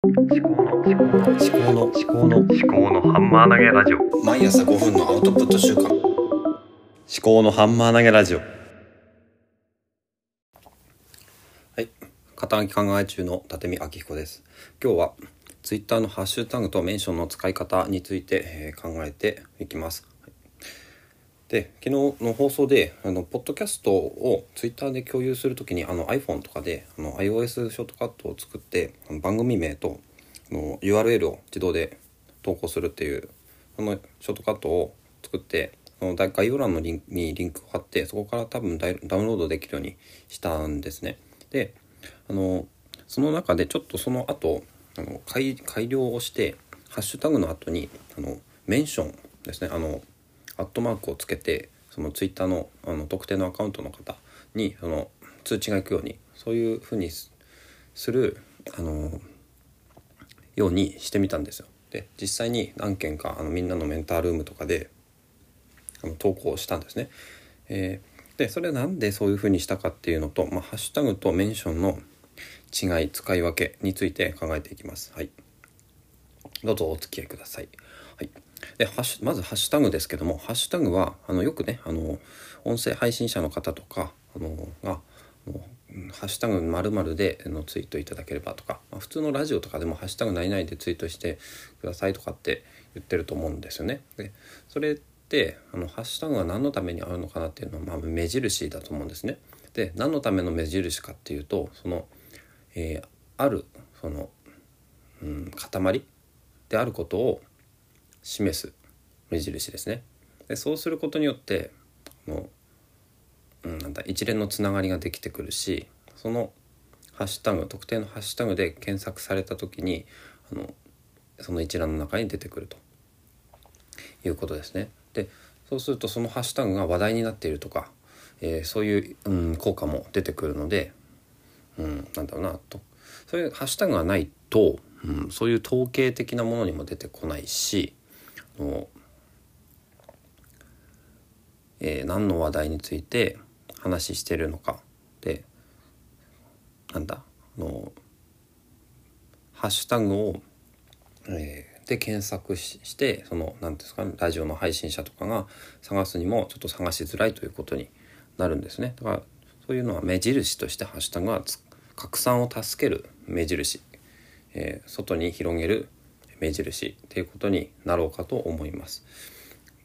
思考の思考の思考の思考の思考のハンマー投げラジオ。毎朝5分のアウトプット週間。思考のハンマー投げラジオ。はい肩書き考え中の立見明彦です。今日はツイッターのハッシュタグとメンションの使い方について、えー考えていきます。で昨日の放送であのポッドキャストをツイッターで共有するときにあの iPhone とかであの iOS ショートカットを作ってあの番組名とあの URL を自動で投稿するっていうそのショートカットを作ってその概要欄のリンにリンクを貼ってそこから多分ダダウンロードできるようにしたんですね。であのその中でちょっとその後あの改改良をしてハッシュタグの後にあのメンションですねあのアットマークをつけてそのツイッターのあの特定のアカウントの方にその通知が行くようにそういうふうにすするあのようにしてみたんですよ。で実際に何件かあのみんなのメンタールームとかであの投稿したんですね。えーでそれなんでそういうふうにしたかっていうのと、まあ、ハッシュタグとメンションの違い使い分けについて考えていきます。はい、どうぞお付き合いください。でハッシュまずハッシュタグですけどもハッシュタグはあのよくねあの音声配信者の方とかあのがあのハッシュタグ〇〇でのツイートいただければとか、まあ、普通のラジオとかでも「ハッシュタグ何々」でツイートしてくださいとかって言ってると思うんですよね。でそれってあのハッシュタグは何のためにあるのかなっていうのは、まあ、目印だと思うんですね。で何のための目印かっていうとその、えーあるその、うん、塊であることを示す目印ですね。でそうすることによってあの、うん、なんだ一連のつながりができてくるしそのハッシュタグ特定のハッシュタグで検索された時にあのその一覧の中に出てくるということですね。でそうするとそのハッシュタグが話題になっているとか、えーそういう、うん、効果も出てくるので、うん、なんだろうなとそういうハッシュタグがないと、うん、そういう統計的なものにも出てこないしの、えー何の話題について話してるのかでなんだあのハッシュタグを、えーで検索ししてその何ていうんですかラジオの配信者とかが探すにもちょっと探しづらいということになるんですね。だからそういうのは目印としてハッシュタグは拡散を助ける目印、えー外に広げる目印っていうことになろうかと思います。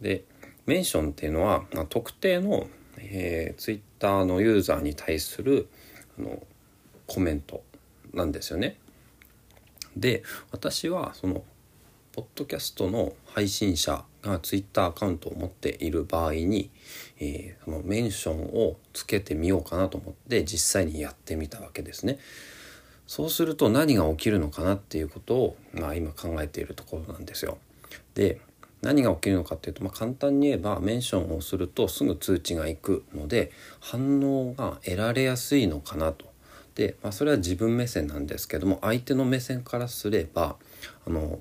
でメンションっていうのは、まあ、特定の、えー、ツイッターのユーザーに対するあのコメントなんですよね。で私はそのポッドキャストの配信者がツイッターアカウントを持っている場合に、えーそのメンションをつけてみようかなと思って実際にやってみたわけですね。そうすると何が起きるのかなっていうことを、まあ、今考えているところなんですよ。で何が起きるのかっていうと、まあ、簡単に言えばメンションをするとすぐ通知がいくので反応が得られやすいのかなと。で、まあ、それは自分目線なんですけども相手の目線からすればあの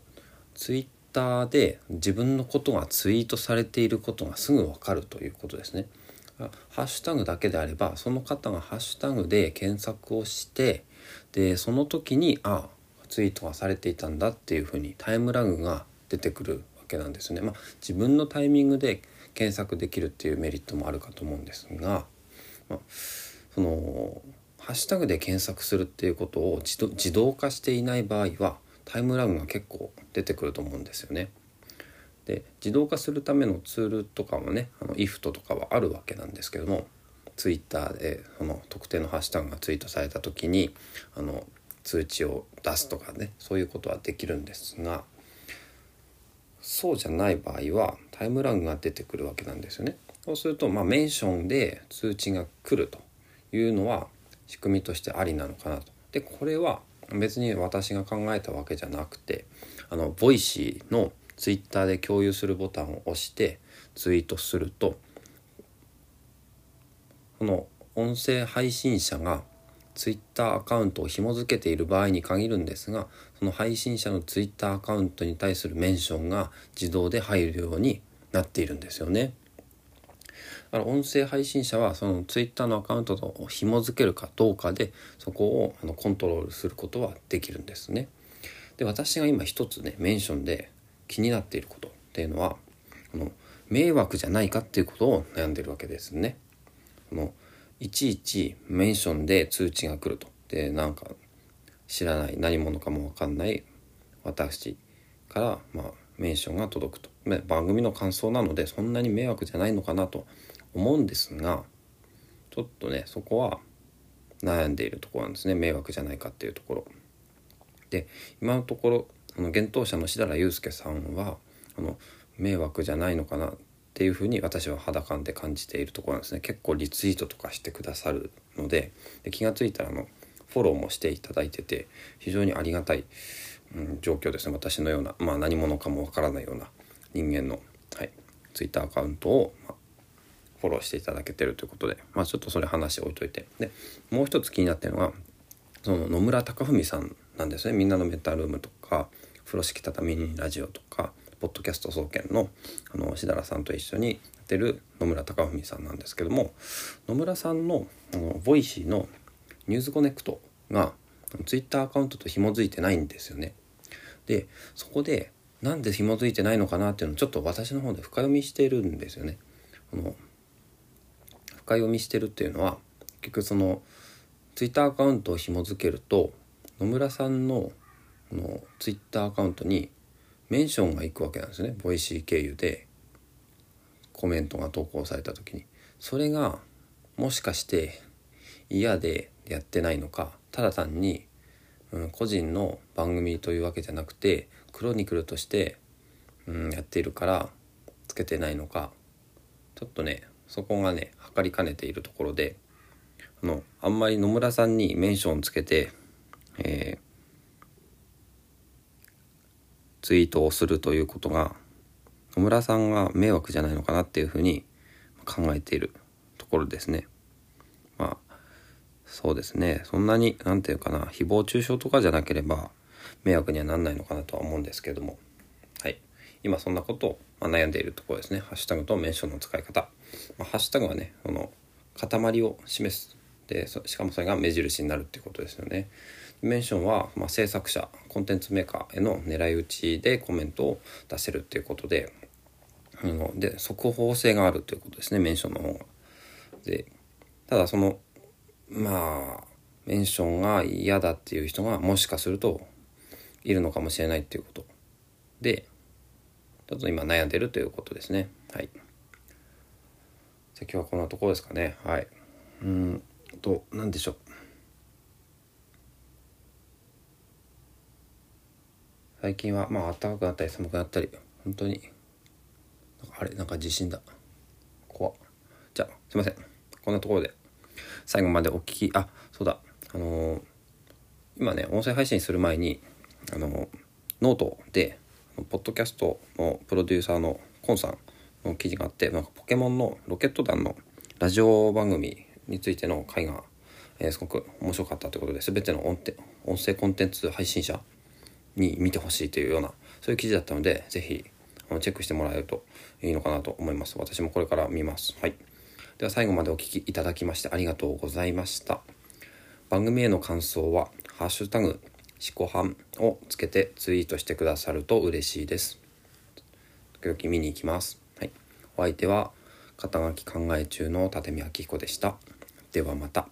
ツイッターで自分のことがツイートされていることがすぐ分かるということですね。ハッシュタグだけであればその方がハッシュタグで検索をしてでその時にあツイートがされていたんだっていうふうにタイムラグが出てくるわけなんですね。まあ、自分のタイミングで検索できるっていうメリットもあるかと思うんですが、まあ、そのハッシュタグで検索するっていうことを自動化していない場合はタイムラグが結構出てくると思うんですよね。で自動化するためのツールとかもねあの IFT とかはあるわけなんですけどもツイッターでその特定のハッシュタグがツイートされた時にあの通知を出すとかねそういうことはできるんですがそうじゃない場合はタイムラグが出てくるわけなんですよね。そうすると、まあ、メンションで通知が来るというのは仕組みとしてありなのかなと。でこれは別に私が考えたわけじゃなくてあのボイシーのツイッターで共有するボタンを押してツイートするとこの音声配信者がツイッターアカウントを紐付けている場合に限るんですがその配信者のツイッターアカウントに対するメンションが自動で入るようになっているんですよね。だから音声配信者はそのツイッターのアカウントと紐付けるかどうかでそこをあのコントロールすることはできるんですね。で私が今一つねメンションで気になっていることっていうのはこの迷惑じゃないかっていうことを悩んでるわけですね。このいちいちメンションで通知が来るとでなんか知らない何者かも分かんない私から、まあ、メンションが届くと番組の感想なのでそんなに迷惑じゃないのかなと思うんですがちょっとねそこは悩んでいるところなんですね迷惑じゃないかっていうところ。で今のところあの幻冬者の志田祐介さんはあの迷惑じゃないのかなっていうふうに私は肌感で感じているところなんですね。結構リツイートとかしてくださるのでで気が付いたらあのフォローもしていただいてて非常にありがたい、うん、状況ですね。私のような、まあ、何者かもわからないような人間の、はい、ツイッターアカウントを、まあ、フォローしていただけてるということで、まあ、ちょっとそれ話置いといて。でもう一つ気になってるのがその野村高文さんなんですね。みんなのメンタルームと。か風呂敷畳み人ラジオとかポッドキャスト総研のあのしだらさんと一緒にやってる野村高文さんなんですけども野村さんのあのボイシーのニュースコネクトがツイッターアカウントと紐づいてないんですよね。でそこでなんで紐づいてないのかなっていうのをちょっと私の方で深読みしてるんですよね。あの深読みしてるっていうのは結局そのツイッターアカウントを紐付けると野村さんののツイッターアカウントにメンションが行くわけなんですね。ボイシー経由で。コメントが投稿された時に。それがもしかして嫌でやってないのか。ただ単に、うん、個人の番組というわけじゃなくてクロニクルとして、うん、やっているからつけてないのか。ちょっとねそこがね測りかねているところであのあんまり野村さんにメンションつけて、えー、ツイートをするということが野村さんが迷惑じゃないのかなっていうふうに考えているところですね。まあそうですね。そんなに何て言うかな誹謗中傷とかじゃなければ迷惑にはなんないのかなとは思うんですけども。はい。今そんなことを悩んでいるところですね。ハッシュタグとメンションの使い方、まあ、ハッシュタグはねその塊を示す。でしかもそれが目印になるっていうことですよね。メンションは、まあ、制作者コンテンツメーカーへの狙い撃ちでコメントを出せるっていうことで、で速報性があるということですねメンションの方が。でただそのまあメンションが嫌だっていう人がもしかするといるのかもしれないっていうこと。でちょっと今悩んでるということですね。はい。じゃ今日はこんなところですかね。はい。うんと何でしょう。最近はまあ暖かくなったり寒くなったり本当にあれなんか地震だ。怖じゃあすいません。こんなところで最後までお聞きあそうだ。あのー、今ね音声配信する前にあのー、ノートでポッドキャストのプロデューサーのコンさんの記事があってなんかポケモンのロケット団のラジオ番組についての回が、えー、すごく面白かったということで全ての音音声コンテンツ配信者に見てほしいというようなそういう記事だったので是非チェックしてもらえるといいのかなと思います。私もこれから見ます。はい。では最後までお聴きいただきましてありがとうございました。番組への感想は「ハッシュタグしこはん」をつけてツイートしてくださると嬉しいです。時々見に行きます。はい。お相手は肩書き考え中の立見明彦でした。ではまた。